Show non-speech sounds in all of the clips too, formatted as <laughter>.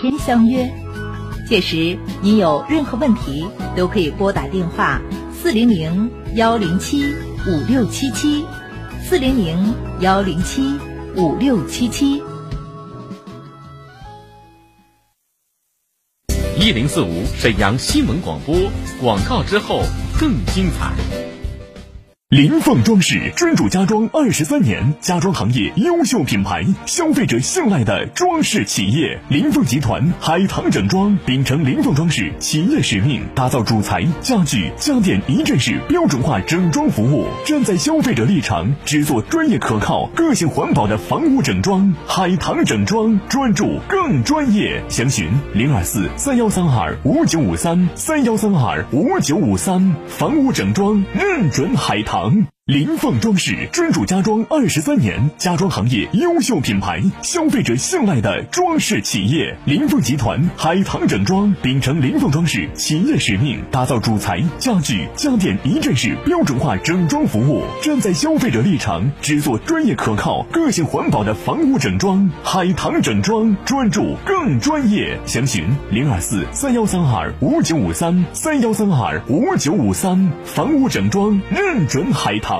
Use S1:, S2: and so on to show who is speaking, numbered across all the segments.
S1: 天相约。届时您有任何问题都可以拨打电话四零零幺零七五六七七四零零幺零七五六七七。
S2: 一零四五沈阳新闻广播广告之后更精彩。
S3: 林凤装饰专注家装二十三年，家装行业优秀品牌，消费者信赖的装饰企业。林凤集团海棠整装秉承林凤装饰企业使命，打造主材、家具、家电一站式标准化整装服务，站在消费者立场，只做专业可靠、个性环保的房屋整装。海棠整装专注更专业，详询零二四三幺三二五九五三三幺三二五九五三。房屋整装认准海棠。场。林凤装饰专注家装二十三年，家装行业优秀品牌，消费者信赖的装饰企业。林凤集团海棠整装秉承林凤装饰企业使命，打造主材、家具、家电一站式标准化整装服务，站在消费者立场，只做专业可靠、个性环保的房屋整装。海棠整装专注更专业，详询零二四三幺三二五九五三三幺三二五九五三。房屋整装认准海棠。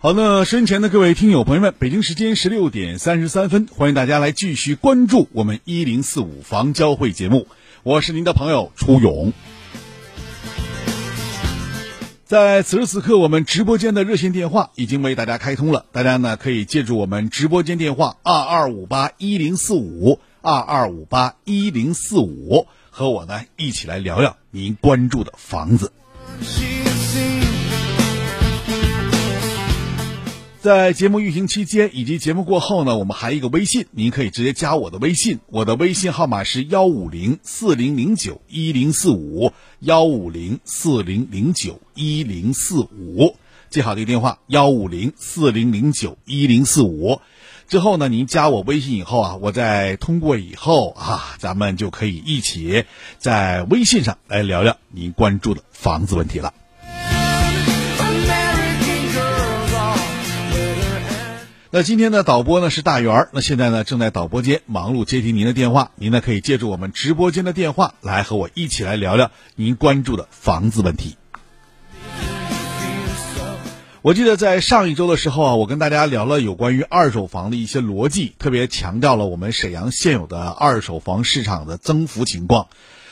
S4: 好，那身前的各位听友朋友们，北京时间十六点三十三分，欢迎大家来继续关注我们一零四五房交会节目，我是您的朋友初勇。在此时此刻，我们直播间的热线电话已经为大家开通了，大家呢可以借助我们直播间电话二二五八一零四五二二五八一零四五，和我呢一起来聊聊您关注的房子。在节目运行期间以及节目过后呢，我们还有一个微信，您可以直接加我的微信，我的微信号码是幺五零四零零九一零四五幺五零四零零九一零四五，记好这个电话幺五零四零零九一零四五。之后呢，您加我微信以后啊，我再通过以后啊，咱们就可以一起在微信上来聊聊您关注的房子问题了。那今天的导播呢是大圆儿，那现在呢正在导播间忙碌接听您的电话，您呢可以借助我们直播间的电话来和我一起来聊聊您关注的房子问题。我记得在上一周的时候啊，我跟大家聊了有关于二手房的一些逻辑，特别强调了我们沈阳现有的二手房市场的增幅情况。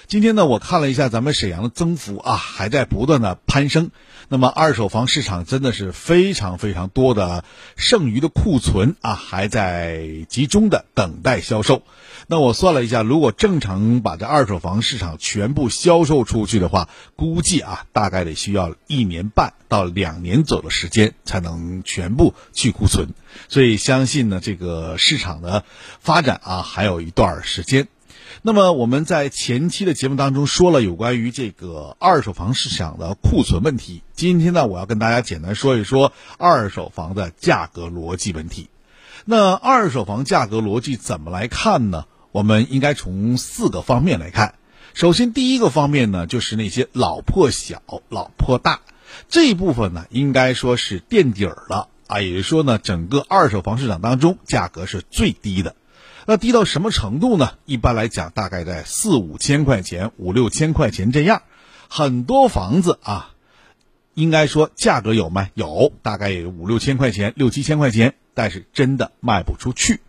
S4: 今天呢，我看了一下咱们沈阳的增幅啊，还在不断的攀升。那么二手房市场真的是非常非常多的剩余的库存啊，还在集中的等待销售。那我算了一下，如果正常把这二手房市场全部销售出去的话，估计啊，大概得需要一年半到两年左右的时间才能全部去库存。所以相信呢，这个市场的发展啊，还有一段时间。那么我们在前期的节目当中说了有关于这个二手房市场的库存问题。今天呢，我要跟大家简单说一说二手房的价格逻辑问题。那二手房价格逻辑怎么来看呢？我们应该从四个方面来看。首先，第一个方面呢，就是那些老破小、老破大这一部分呢，应该说是垫底儿了啊。也就是说呢，整个二手房市场当中价格是最低的。那低到什么程度呢？一般来讲，大概在四五千块钱、五六千块钱这样。很多房子啊，应该说价格有卖有，大概也有五六千块钱、六七千块钱，但是真的卖不出去。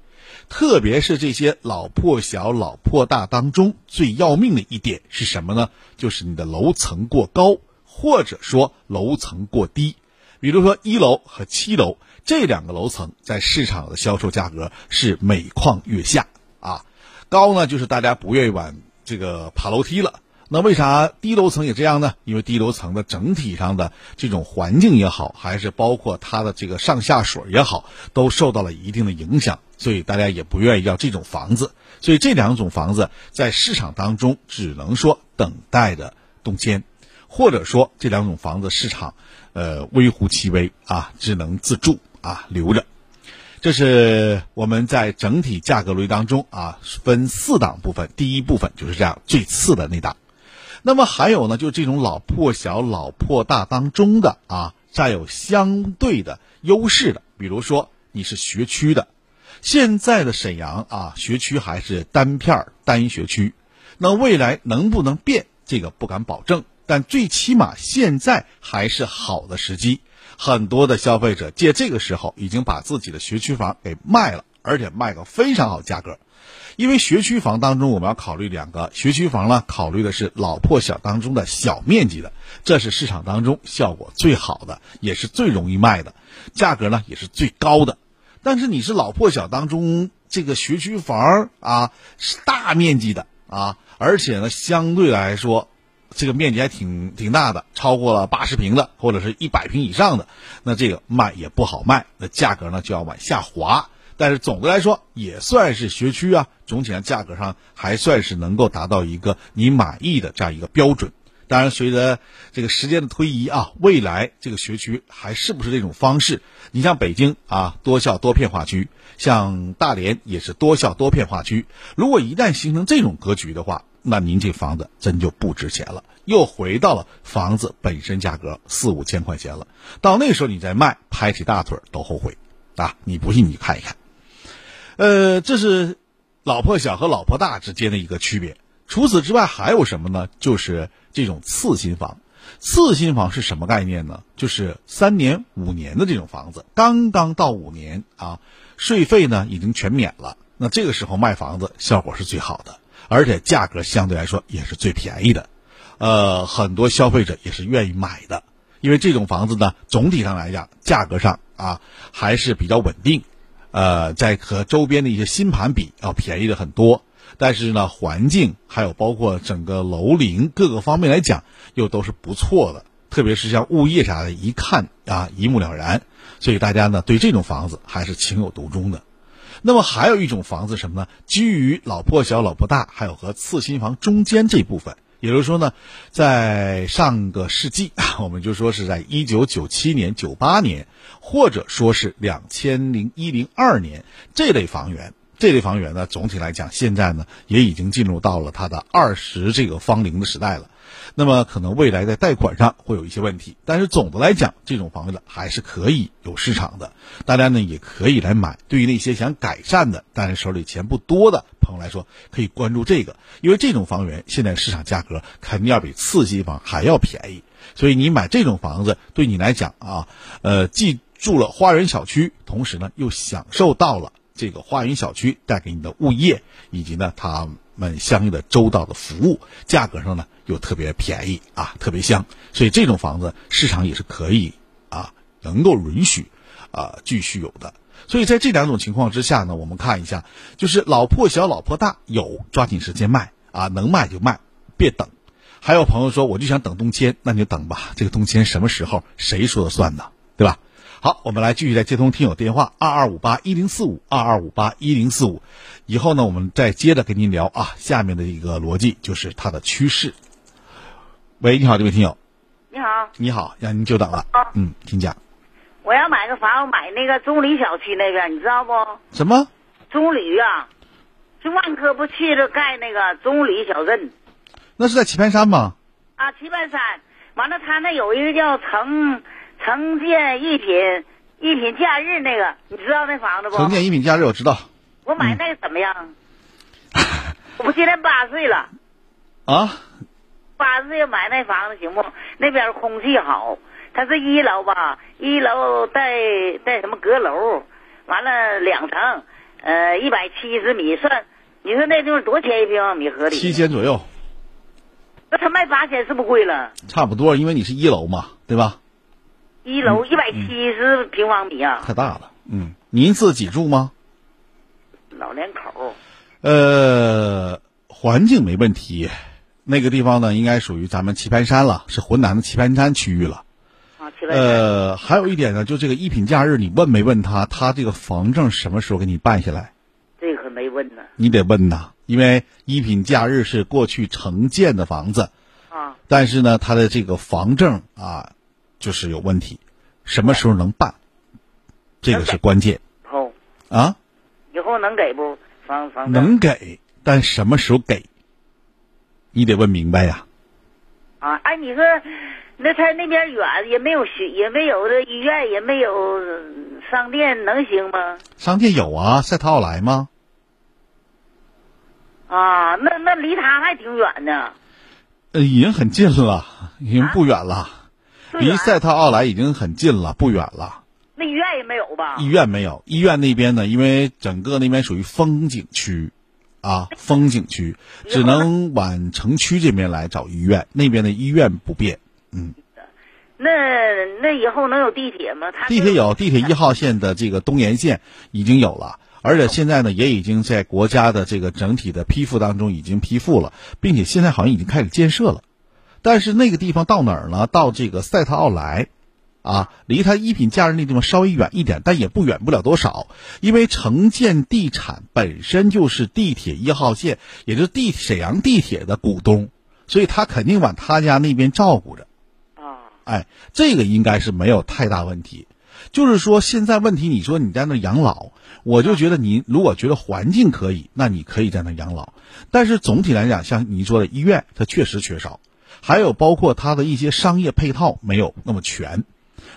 S4: 特别是这些老破小、老破大当中，最要命的一点是什么呢？就是你的楼层过高，或者说楼层过低。比如说一楼和七楼这两个楼层，在市场的销售价格是每况愈下啊。高呢，就是大家不愿意往这个爬楼梯了。那为啥低楼层也这样呢？因为低楼层的整体上的这种环境也好，还是包括它的这个上下水也好，都受到了一定的影响，所以大家也不愿意要这种房子。所以这两种房子在市场当中只能说等待着动迁，或者说这两种房子市场，呃，微乎其微啊，只能自住啊，留着。这是我们在整体价格逻辑当中啊，分四档部分，第一部分就是这样最次的那档。那么还有呢，就这种老破小、老破大当中的啊，占有相对的优势的，比如说你是学区的，现在的沈阳啊，学区还是单片单学区，那未来能不能变，这个不敢保证，但最起码现在还是好的时机，很多的消费者借这个时候已经把自己的学区房给卖了，而且卖个非常好价格。因为学区房当中，我们要考虑两个学区房呢，考虑的是老破小当中的小面积的，这是市场当中效果最好的，也是最容易卖的，价格呢也是最高的。但是你是老破小当中这个学区房啊，是大面积的啊，而且呢相对来说，这个面积还挺挺大的，超过了八十平的或者是一百平以上的，那这个卖也不好卖，那价格呢就要往下滑。但是总的来说也算是学区啊，总体上价格上还算是能够达到一个你满意的这样一个标准。当然，随着这个时间的推移啊，未来这个学区还是不是这种方式？你像北京啊，多校多片化区；像大连也是多校多片化区。如果一旦形成这种格局的话，那您这房子真就不值钱了，又回到了房子本身价格四五千块钱了。到那时候你再卖，拍起大腿都后悔啊！你不信你看一看。呃，这是老破小和老破大之间的一个区别。除此之外，还有什么呢？就是这种次新房。次新房是什么概念呢？就是三年、五年的这种房子，刚刚到五年啊，税费呢已经全免了。那这个时候卖房子效果是最好的，而且价格相对来说也是最便宜的。呃，很多消费者也是愿意买的，因为这种房子呢，总体上来讲，价格上啊还是比较稳定。呃，在和周边的一些新盘比要便宜的很多，但是呢，环境还有包括整个楼龄各个方面来讲，又都是不错的。特别是像物业啥的，一看啊一目了然。所以大家呢对这种房子还是情有独钟的。那么还有一种房子什么呢？基于老破小、老破大，还有和次新房中间这部分。也就是说呢，在上个世纪，<laughs> 我们就说是在一九九七年、九八年，或者说是两千零一零二年这类房源，这类房源呢，总体来讲，现在呢也已经进入到了它的二十这个芳龄的时代了。那么可能未来在贷款上会有一些问题，但是总的来讲，这种房子还是可以有市场的，大家呢也可以来买。对于那些想改善的，但是手里钱不多的朋友来说，可以关注这个，因为这种房源现在市场价格肯定要比次新房还要便宜，所以你买这种房子对你来讲啊，呃，既住了花园小区，同时呢又享受到了这个花园小区带给你的物业，以及呢它们相应的周到的服务，价格上呢又特别便宜啊，特别香，所以这种房子市场也是可以啊，能够允许啊继续有的。所以在这两种情况之下呢，我们看一下，就是老破小、老破大，有抓紧时间卖啊，能卖就卖，别等。还有朋友说，我就想等动迁，那你就等吧。这个动迁什么时候，谁说了算呢？对吧？好，我们来继续来接通听友电话，二二五八一零四五，二二五八一零四五。以后呢，我们再接着跟您聊啊，下面的一个逻辑就是它的趋势。喂，你好，这位听友。
S5: 你好。
S4: 你好，让您久等了。嗯，请讲。
S5: 我要买个房，买那个中里小区那边，你知道不？
S4: 什么？
S5: 中里啊，就万科不去了盖那个中里小镇。
S4: 那是在棋盘山吗？
S5: 啊，棋盘山，完了，他那有一个叫城城建一品一品假日那个，你知道那房子不？
S4: 城建一品假日我知道。
S5: 我买那个怎么样？我不今年八岁了。
S4: 啊？
S5: 八岁买那房子行不？那边空气好，它是一楼吧？一楼带带什么阁楼？完了两层，呃，一百七十米算，你说那地方多少钱一平方米合理？
S4: 七千左右。
S5: 那他卖八千是不贵了？
S4: 差不多，因为你是一楼嘛，对吧？
S5: 一楼一百七十平方米啊！
S4: 太大了，嗯。您自己住吗？
S5: 老两口。
S4: 呃，环境没问题，那个地方呢，应该属于咱们棋盘山了，是浑南的棋盘山区域了。
S5: 啊，棋盘山。
S4: 呃，还有一点呢，就这个一品假日，你问没问他，他这个房证什么时候给你办下来？
S5: 这可没问呢。
S4: 你得问呐。因为一品假日是过去承建的房子，
S5: 啊，
S4: 但是呢，他的这个房证啊，就是有问题，什么时候能办？这个是关键。
S5: 哦
S4: 啊，
S5: 以后能给不房房？
S4: 能给，但什么时候给？你得问明白呀。
S5: 啊，哎，你说，那他那边远，也没有学，也没有这医院，也没有商店，能行吗？
S4: 商店有啊，赛特奥莱吗？
S5: 啊，那那离他还挺远呢。
S4: 呃，已经很近了，已经不远了，离赛特奥莱已经很近了，不远了。
S5: 那医院也没有吧？
S4: 医院没有，医院那边呢，因为整个那边属于风景区，啊，风景区，只能往城区这边来找医院，那边的医院不便。嗯。
S5: 那那以后能有地铁吗？
S4: 地铁有，地铁一号线的这个东延线已经有了。而且现在呢，也已经在国家的这个整体的批复当中已经批复了，并且现在好像已经开始建设了。但是那个地方到哪儿呢？到这个赛特奥莱，啊，离它一品假日那地方稍微远一点，但也不远不了多少。因为城建地产本身就是地铁一号线，也就是地沈阳地铁的股东，所以他肯定往他家那边照顾着。
S5: 啊，
S4: 哎，这个应该是没有太大问题。就是说，现在问题，你说你在那养老，我就觉得你如果觉得环境可以，那你可以在那养老。但是总体来讲，像你说的医院，它确实缺少，还有包括它的一些商业配套没有那么全。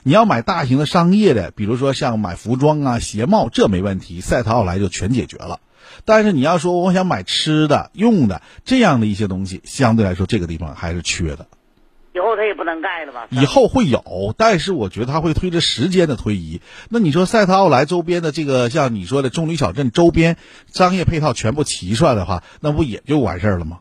S4: 你要买大型的商业的，比如说像买服装啊、鞋帽，这没问题，赛特奥莱就全解决了。但是你要说我想买吃的、用的这样的一些东西，相对来说这个地方还是缺的。
S5: 以后他也不能盖了吧？
S4: 以后会有，但是我觉得他会推着时间的推移。那你说赛特奥莱周边的这个，像你说的棕榈小镇周边商业配套全部齐出来的话，那不也就完事儿了吗？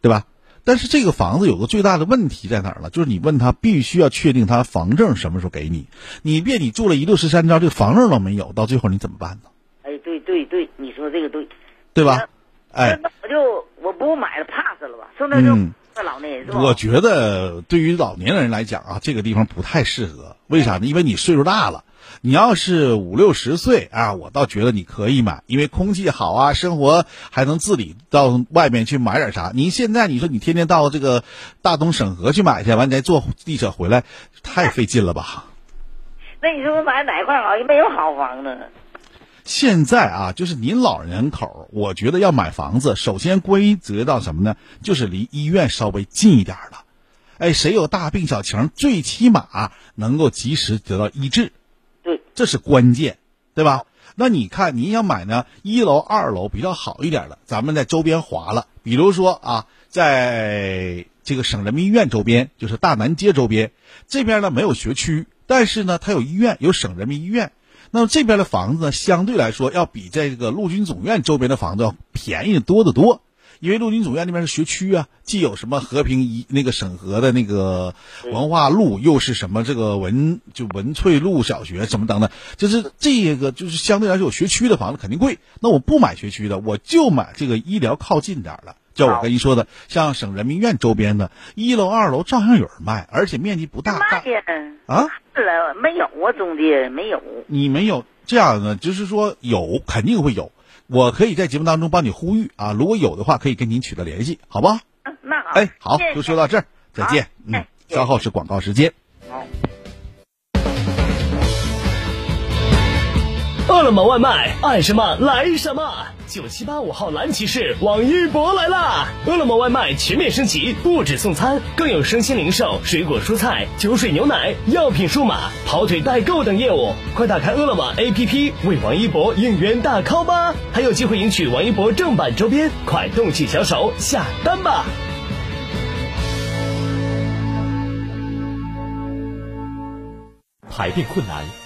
S4: 对吧？但是这个房子有个最大的问题在哪儿了？就是你问他必须要确定他房证什么时候给你，你别你住了一六十三招，这个房证都没有，到最后你怎么办呢？
S5: 哎，对对对，你说这个对，
S4: 对吧？哎，
S5: 那我就我不买了，pass 了吧？说那就。老年人
S4: 我觉得对于老年人来讲啊，这个地方不太适合。为啥呢？因为你岁数大了。你要是五六十岁啊，我倒觉得你可以买，因为空气好啊，生活还能自理，到外面去买点啥。你现在你说你天天到这个大东省河去买去，完你再坐地铁回来，太费劲了吧？
S5: 那你说我买哪块好？也没有好房子。
S4: 现在啊，就是您老人口，我觉得要买房子，首先归责到什么呢？就是离医院稍微近一点的。哎，谁有大病小情，最起码能够及时得到医治。这是关键，对吧？那你看，您想买呢，一楼、二楼比较好一点的，咱们在周边划了，比如说啊，在这个省人民医院周边，就是大南街周边这边呢没有学区，但是呢它有医院，有省人民医院。那么这边的房子呢，相对来说要比这个陆军总院周边的房子要便宜多得多。因为陆军总院那边是学区啊，既有什么和平一那个审核的那个文化路，又是什么这个文就文翠路小学什么等等，就是这个就是相对来说有学区的房子肯定贵。那我不买学区的，我就买这个医疗靠近点儿的。就我跟你说的，像省人民医院周边的一楼、二楼照样有人卖，而且面积不大。
S5: 卖呀？
S4: 啊？
S5: 是了，没有啊，中介没有。
S4: 你没有这样的，就是说有肯定会有。我可以在节目当中帮你呼吁啊，如果有的话，可以跟您取得联系，好不？
S5: 那好。
S4: 哎，好，就说到这儿，再见。嗯，稍后是广告时间。
S5: 好。
S6: 饿了么外卖，爱什么来什么。九七八五号蓝骑士网一博来啦！饿了么外卖全面升级，不止送餐，更有生鲜零售、水果蔬菜、酒水牛奶、药品数码、跑腿代购等业务。快打开饿了么 APP 为王一博应援大 call 吧！还有机会赢取王一博正版周边，快动起小手下单吧！
S2: 排便困难。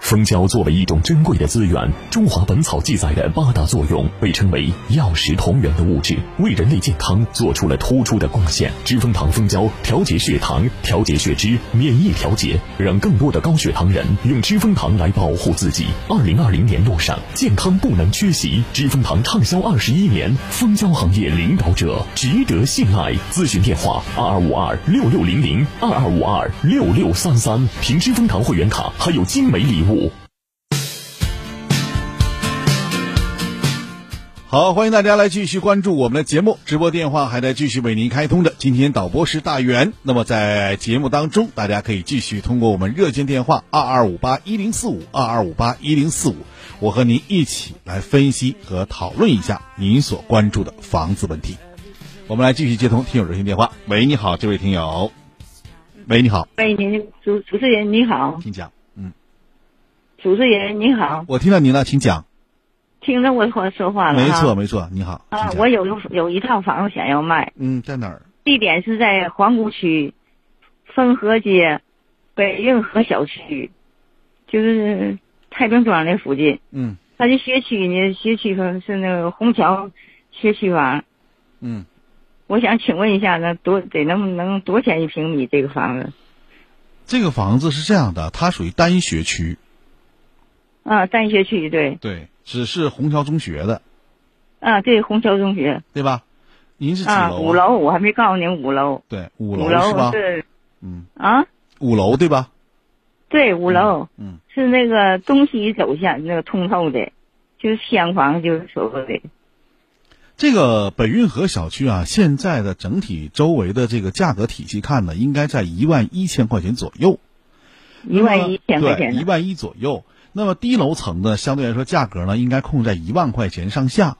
S3: 蜂胶作为一种珍贵的资源，《中华本草》记载的八大作用被称为药食同源的物质，为人类健康做出了突出的贡献。知蜂糖蜂胶调节血糖、调节血脂、免疫调节，让更多的高血糖人用知蜂糖来保护自己。二零二零年路上，健康不能缺席。知蜂糖畅销二十一年，蜂胶行业领导者，值得信赖。咨询电话：二二五二六六零零二二五二六六三三。凭知蜂糖会员卡还有精美礼物。
S4: 好，欢迎大家来继续关注我们的节目，直播电话还在继续为您开通着。今天导播是大元，那么在节目当中，大家可以继续通过我们热线电话二二五八一零四五二二五八一零四五，我和您一起来分析和讨论一下您所关注的房子问题。我们来继续接通听友热线电话。喂，你好，这位听友。喂，你好。
S7: 喂，您主主持人你好，
S4: 请讲。嗯，
S7: 主持人你好，
S4: 我听到您了，请讲。
S7: 听着我说说话了
S4: 没错没错，你好。
S7: 啊，我有有一套房子想要卖。
S4: 嗯，在哪儿？
S7: 地点是在皇姑区丰河街北运河小区，就是太平庄那附近。
S4: 嗯。
S7: 它的学区呢？学区是是那个虹桥学区房。
S4: 嗯。
S7: 我想请问一下，那多得能能多少钱一平米？这个房子？
S4: 这个房子是这样的，它属于单学区。
S7: 啊，单学区对。
S4: 对。只是虹桥中学的，
S7: 啊，对，虹桥中学，
S4: 对吧？您是几楼？
S7: 五楼，我还没告诉您五楼。
S4: 对，
S7: 五
S4: 楼是吧？
S7: 是，
S4: 嗯。
S7: 啊。
S4: 五楼对吧？
S7: 对，五楼，
S4: 嗯，
S7: 是那个东西走向那个通透的，就是厢房，就是所谓的。
S4: 这个北运河小区啊，现在的整体周围的这个价格体系看呢，应该在一万一千块钱左右。
S7: 一万一千块钱
S4: 对，一万一左右。那么低楼层呢，相对来说价格呢，应该控制在一万块钱上下。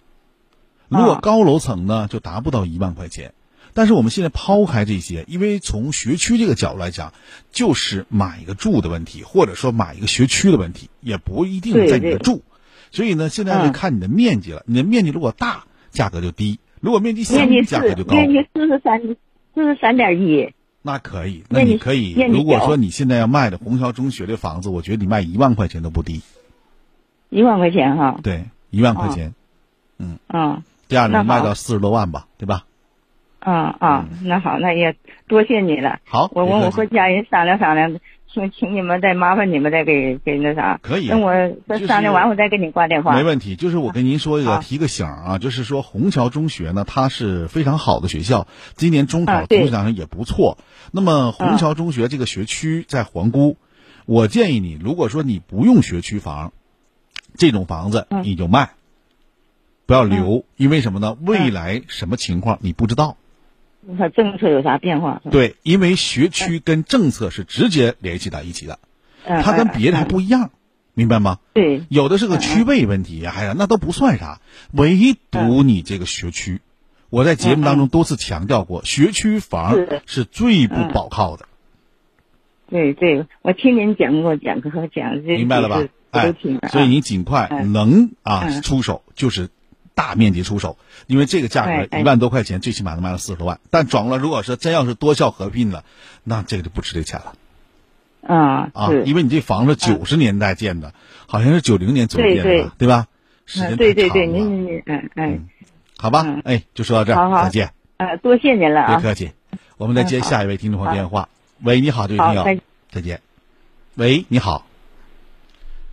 S4: 如果高楼层呢，就达不到一万块钱。但是我们现在抛开这些，因为从学区这个角度来讲，就是买一个住的问题，或者说买一个学区的问题，也不一定在你的住。所以呢，现在就看你的面积了。你的面积如果大，价格就低；如果面积小，价格就高。
S7: 面积四十三，四十三点一。
S4: 那可以，那你可以。如果说你现在要卖的虹桥中学的房子，我觉得你卖一万块钱都不低。
S7: 一万块钱哈？
S4: 对，一万块钱。嗯。
S7: 嗯。
S4: 第二能卖到四十多万吧，对吧？
S7: 啊啊，那好，那也多谢你了。
S4: 好，
S7: 我我我和家人商量商量，请 <laughs> 请你们再麻烦你们再给给那啥。
S4: 可以。
S7: 等我商量完，我再给你挂电话。
S4: 没问题，就是我跟您说一个提个醒啊，就是说虹桥中学呢，它是非常好的学校，今年中考总体上也不错。那么虹桥中学这个学区在皇姑，我建议你，如果说你不用学区房，这种房子你就卖，不要留，因为什么呢？未来什么情况你不知道。
S7: 它政策有啥变化？
S4: 对，因为学区跟政策是直接联系到一起的，它跟别的还不一样，明白吗？
S7: 对，
S4: 有的是个区位问题，哎呀，那都不算啥，唯独你这个学区，我在节目当中多次强调过，学区房是最不保靠的。
S7: 对对，我听您讲过讲课和讲这，
S4: 明白了吧？哎，所以你尽快能啊出手就是。大面积出手，因为这个价格一万多块钱，最起码能卖到四十多万。但转过来，如果说真要是多校合并了，那这个就不值这钱了。
S7: 啊
S4: 啊！因为你这房子九十年代建的，好像是九零年左右建的，
S7: 对
S4: 吧？时间
S7: 对对对，您您您，嗯嗯，
S4: 好吧，哎，就说到这儿，再见。
S7: 呃，多谢您了
S4: 别客气。我们再接下一位听众朋友电话。喂，你好，这位朋友，再见。喂，你好。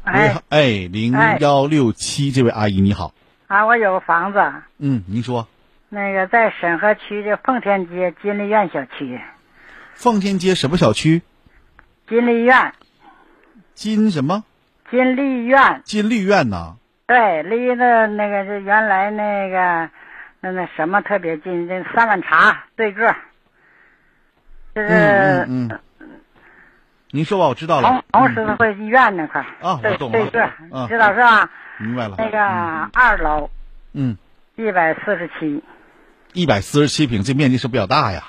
S8: 哎
S4: 哎，零幺六七，这位阿姨你好。
S8: 啊，我有个房子。
S4: 嗯，您说。
S8: 那个在沈河区的奉天街金利苑小区。
S4: 奉天街什么小区？
S8: 金利苑。
S4: 金什么？
S8: 金利苑。
S4: 金利苑呐。
S8: 对，离的那个是原来那个那那什么特别近，这三碗茶对个。就是
S4: 嗯嗯。您说吧，我知道了。
S8: 红红十字会医院那块
S4: 啊，我懂了。
S8: 对个，知道是吧？
S4: 明白了。
S8: 那个二楼，
S4: 嗯，
S8: 一百四十七，
S4: 一百四十七平，这面积是比较大呀。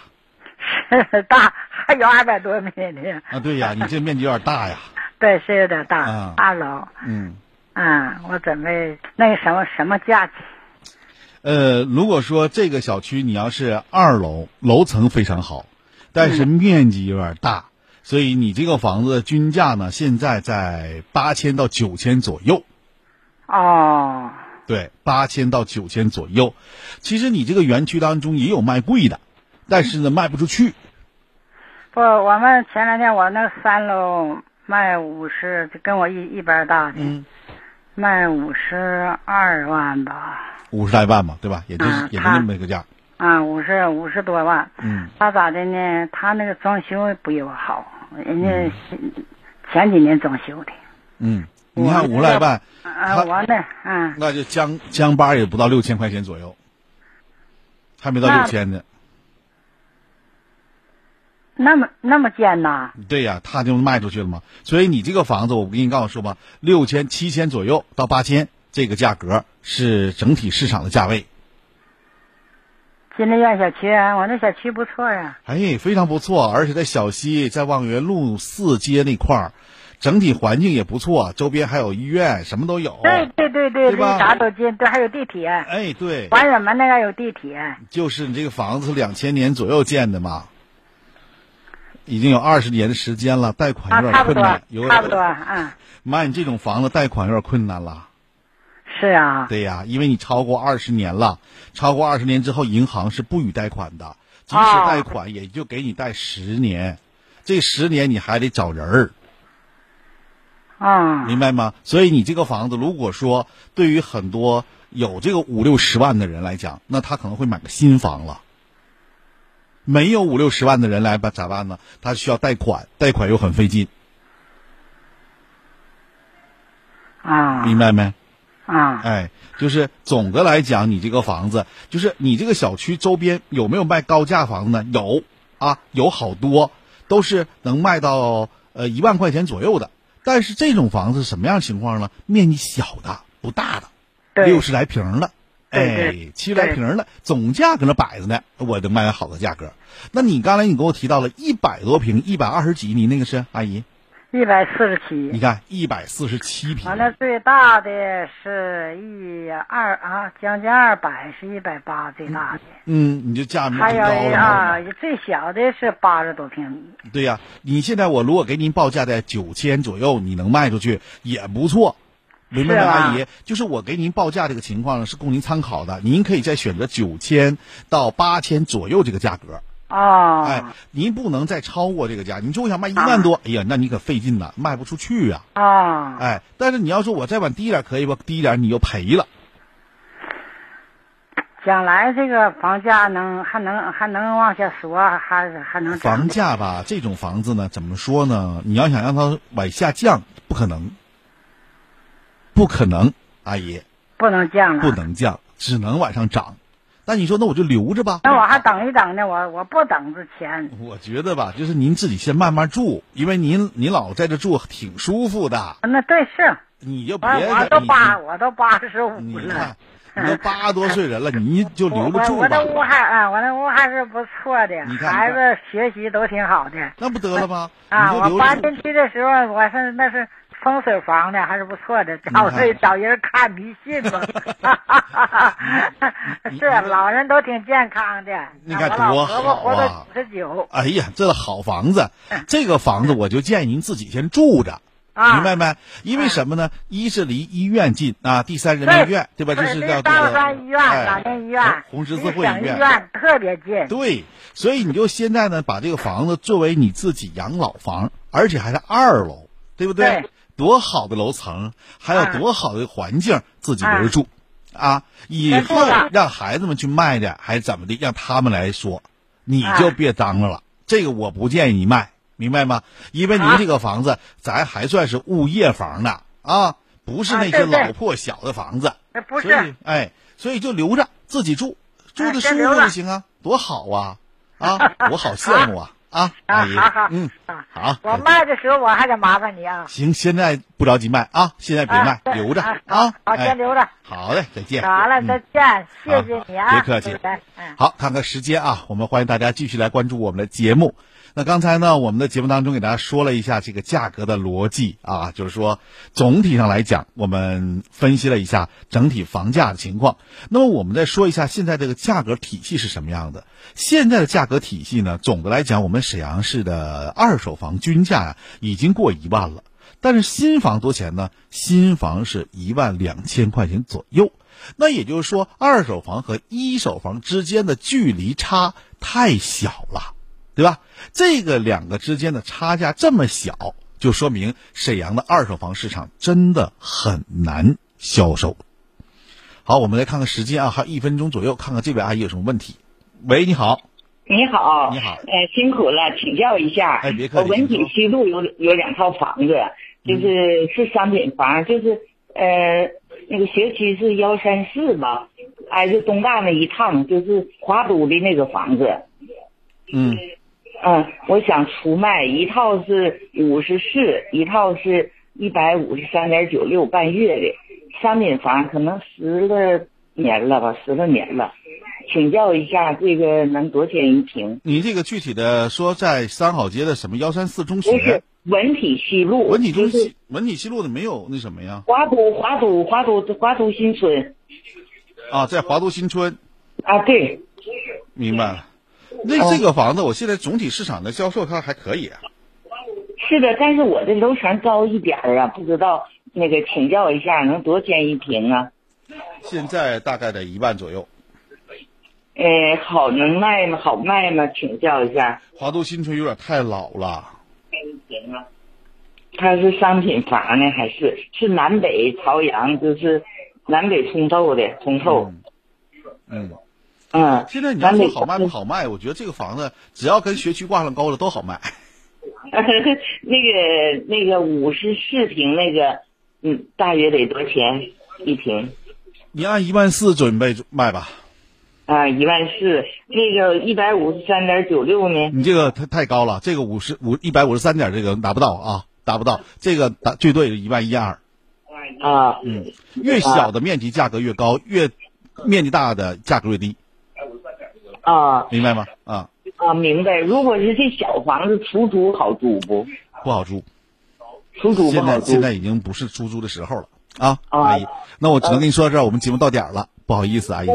S8: 是 <laughs> 大，还有二百多米呢。
S4: 啊，对呀，你这面积有点大呀。<laughs>
S8: 对，是有点大。二楼。
S4: 嗯。
S8: 啊，我准备那个什么什么价钱？
S4: 呃，如果说这个小区你要是二楼，楼层非常好，但是面积有点大，所以你这个房子的均价呢，现在在八千到九千左右。
S8: 哦，
S4: 对，八千到九千左右。其实你这个园区当中也有卖贵的，但是呢卖不出去。
S8: 不，我们前两天我那三楼卖五十，跟我一一般大的，
S4: 嗯，
S8: 卖五十二万吧。
S4: 五十来万嘛，对吧？也就是也就那么一个价。
S8: 啊，五十五十多万。
S4: 嗯。
S8: 他咋的呢？他那个装修不友好，人家前几年装修的。
S4: 嗯。你看五十来万，
S8: 啊，我呢，嗯，
S4: 那就将将八也不到六千块钱左右，还没到六千呢。
S8: 那么那么贱呐？
S4: 对呀，他就卖出去了嘛。所以你这个房子，我不跟你告诉说吧，六千、七千左右到八千，这个价格是整体市场的价位。
S8: 金利苑小区，我那小区不错呀。
S4: 哎，非常不错，而且在小西，在望园路四街那块儿。整体环境也不错，周边还有医院，什么都有。
S8: 对对对对，
S4: 离？
S8: 啥都近，对，还有地铁。
S4: 哎，对。
S8: 完人们那个有地铁。
S4: 就是你这个房子两千年左右建的嘛，已经有二十年的时间了，贷款有点困难，有
S8: 差不多，嗯。<laughs>
S4: 买你这种房子贷款有点困难了。
S8: 是啊。
S4: 对呀，因为你超过二十年了，超过二十年之后，银行是不予贷款的，即使贷款也就给你贷十年，这十年你还得找人儿。
S8: 啊，
S4: 明白吗？所以你这个房子，如果说对于很多有这个五六十万的人来讲，那他可能会买个新房了。没有五六十万的人来办，咋办呢？他需要贷款，贷款又很费劲。
S8: 啊
S4: 明白没？
S8: 啊
S4: 哎，就是总的来讲，你这个房子，就是你这个小区周边有没有卖高价房子呢？有啊，有好多都是能卖到呃一万块钱左右的。但是这种房子什么样情况呢？面积小的，不大的，六十来平的，哎，七十来平的，总价搁那摆着呢，我能卖个好的价格。那你刚才你给我提到了一百多平，一百二十几，你那个是阿姨？
S8: 一百四十七。
S4: 你看一百四十七平，
S8: 完了，最大的是一二啊，将近二百，是一百八最大的。
S4: 嗯，你就价面
S8: 还有。啊，最小的是八十多平米。
S4: 对呀、你现在我如果给您报价在九千左右，你能卖出去也不错，明白没，
S8: 是吧
S4: 阿姨？就是我给您报价这个情况呢，是供您参考的，您可以再选择九千到八千左右这个价格。
S8: 哦，
S4: 哎，您不能再超过这个价。你说我想卖一万多，哎呀，那你可费劲了，卖不出去呀、
S8: 啊，
S4: 哎，但是你要说我再往低一点可以吧？低一点你就赔了。
S8: 将来这个房价能还能还能往下说，还还能
S4: 房价吧，这种房子呢，怎么说呢？你要想让它往下降，不可能，不可能，阿姨。
S8: 不能降了。
S4: 不能降，只能往上涨。那你说，那我就留着吧。
S8: 那我还等一等呢，我我不等这钱。
S4: 我觉得吧，就是您自己先慢慢住，因为您您老在这住挺舒服的，
S8: 那对是，
S4: 你就别
S8: 我我都八，我都八十五了。，
S4: 你都八十多岁人了，你就留着住吧
S8: 我我那。屋还啊，我那屋还是不错的孩子学习都挺好的。
S4: 那不得了吗？
S8: 啊，我
S4: 留着住。
S8: 搬进去的时候，我是那是风水房的，还是不错的，找找人看迷信嘛。<laughs> 是老人都挺健康的。
S4: 你看多好啊
S8: 九十九。
S4: 哎呀，这好房子，这个房子我就建议您自己先住着。
S8: 啊
S4: 明白没？因为什么呢？一是离医院近啊，第三人民医院对吧？这是叫这
S8: 大
S4: 个
S8: 山医院、
S4: 哎
S8: 老年医院、
S4: 红十字会
S8: 省医
S4: 院
S8: 特别近。
S4: 对，所以你就现在呢，把这个房子作为你自己养老房，而且还是二楼，对不对？
S8: 对
S4: 多好的楼层，还有多好的环境，自己留着住，啊，以后让孩子们去卖的，还是怎么的，让他们来说，你就别当着了。这个我不建议你卖，明白吗？因为您这个房子，咱还算是物业房呢，啊，不是那些老破小的房子。
S8: 不
S4: 所以
S8: 是，
S4: 哎，所以就留着自己住，住的舒服就行啊，多好啊！啊，我好羡慕啊！啊，啊
S8: 好好，
S4: 嗯，
S8: 啊
S4: 好，
S8: 我卖的时候我还得麻烦你啊。
S4: 行，现在不着急卖啊，现在别卖，留着
S8: 啊
S4: 啊。
S8: 好，
S4: 哎
S8: 先留着。
S4: 好嘞，再见。
S8: 好了，
S4: 嗯
S8: 再见，谢谢你啊。
S4: 别客气。好，看看时间啊，我们欢迎大家继续来关注我们的节目。那刚才呢，我们的节目当中给大家说了一下这个价格的逻辑啊，就是说总体上来讲，我们分析了一下整体房价的情况。那么我们再说一下现在这个价格体系是什么样的？现在的价格体系呢，总的来讲，我们沈阳市的二手房均价呀、已经过一万了。但是新房多钱呢？新房是一万两千块钱左右。那也就是说，二手房和一手房之间的距离差太小了，对吧？这个两个之间的差价这么小，就说明沈阳的二手房市场真的很难销售。好，我们来看看时间啊，还有一分钟左右，看看这位阿姨有什么问题。喂，你好，
S9: 你好，
S4: 你好。
S9: 呃，辛苦了，请教一下，
S4: 哎别客气
S9: 我文体西路有有两套房子，就是、是商品房，就是呃那个学区是幺三四吧，挨着东大那一趟，就是华都的那个房子，
S4: 嗯，
S9: 嗯、我想出卖，一套是五十四，一套是一百五十三点九六半月的。商品房，可能十来年了吧，十来年了，请教一下这个能多少钱一平？
S4: 你这个具体的说在三好街的什么幺三四中学
S9: 不是
S4: 学，
S9: 文体西路，
S4: 文体中
S9: 就是
S4: 文体西路的没有那什么呀？
S9: 华都华都华都华都新村
S4: 啊，在华都新村。
S9: 啊，对，
S4: 明白了。那这个房子，我现在总体市场的销售它还可以啊。
S9: 是的，但是我这楼层高一点儿啊，不知道那个请教一下，能多少钱一平啊？
S4: 现在大概在一万左右。
S9: 呃，好能卖吗？好卖吗？请教一下。
S4: 华都新村有点太老了，
S9: 它是商品房呢，还是是南北朝阳，就是南北通透的通透？
S4: 嗯。
S9: 嗯，
S4: 现在你要
S9: 南北
S4: 说好卖不好卖，我觉得这个房子只要跟学区挂上钩了都好卖。<laughs>
S9: 那个那个五十四平那个嗯，大约得多少钱一平？
S4: 你按一万四准备卖吧。
S9: 啊，一万四，那个一百五十三点九六呢？
S4: 你这个太太高了，这个五十五一百五十三点这个达不到啊，达不到，这个达最多也就一万一二。
S9: 啊，
S4: 嗯，越小的面积价格越高，越面积大的价格越低。
S9: 啊，
S4: 明白吗？啊
S9: 啊，明白。如果是这小房子出租好租不？
S4: 不好租，
S9: 出租不
S4: 现在。现在已经不是出租的时候了啊，
S9: 啊
S4: 阿姨，那我只能跟你说到这儿，我们节目到点儿了，不好意思，阿姨。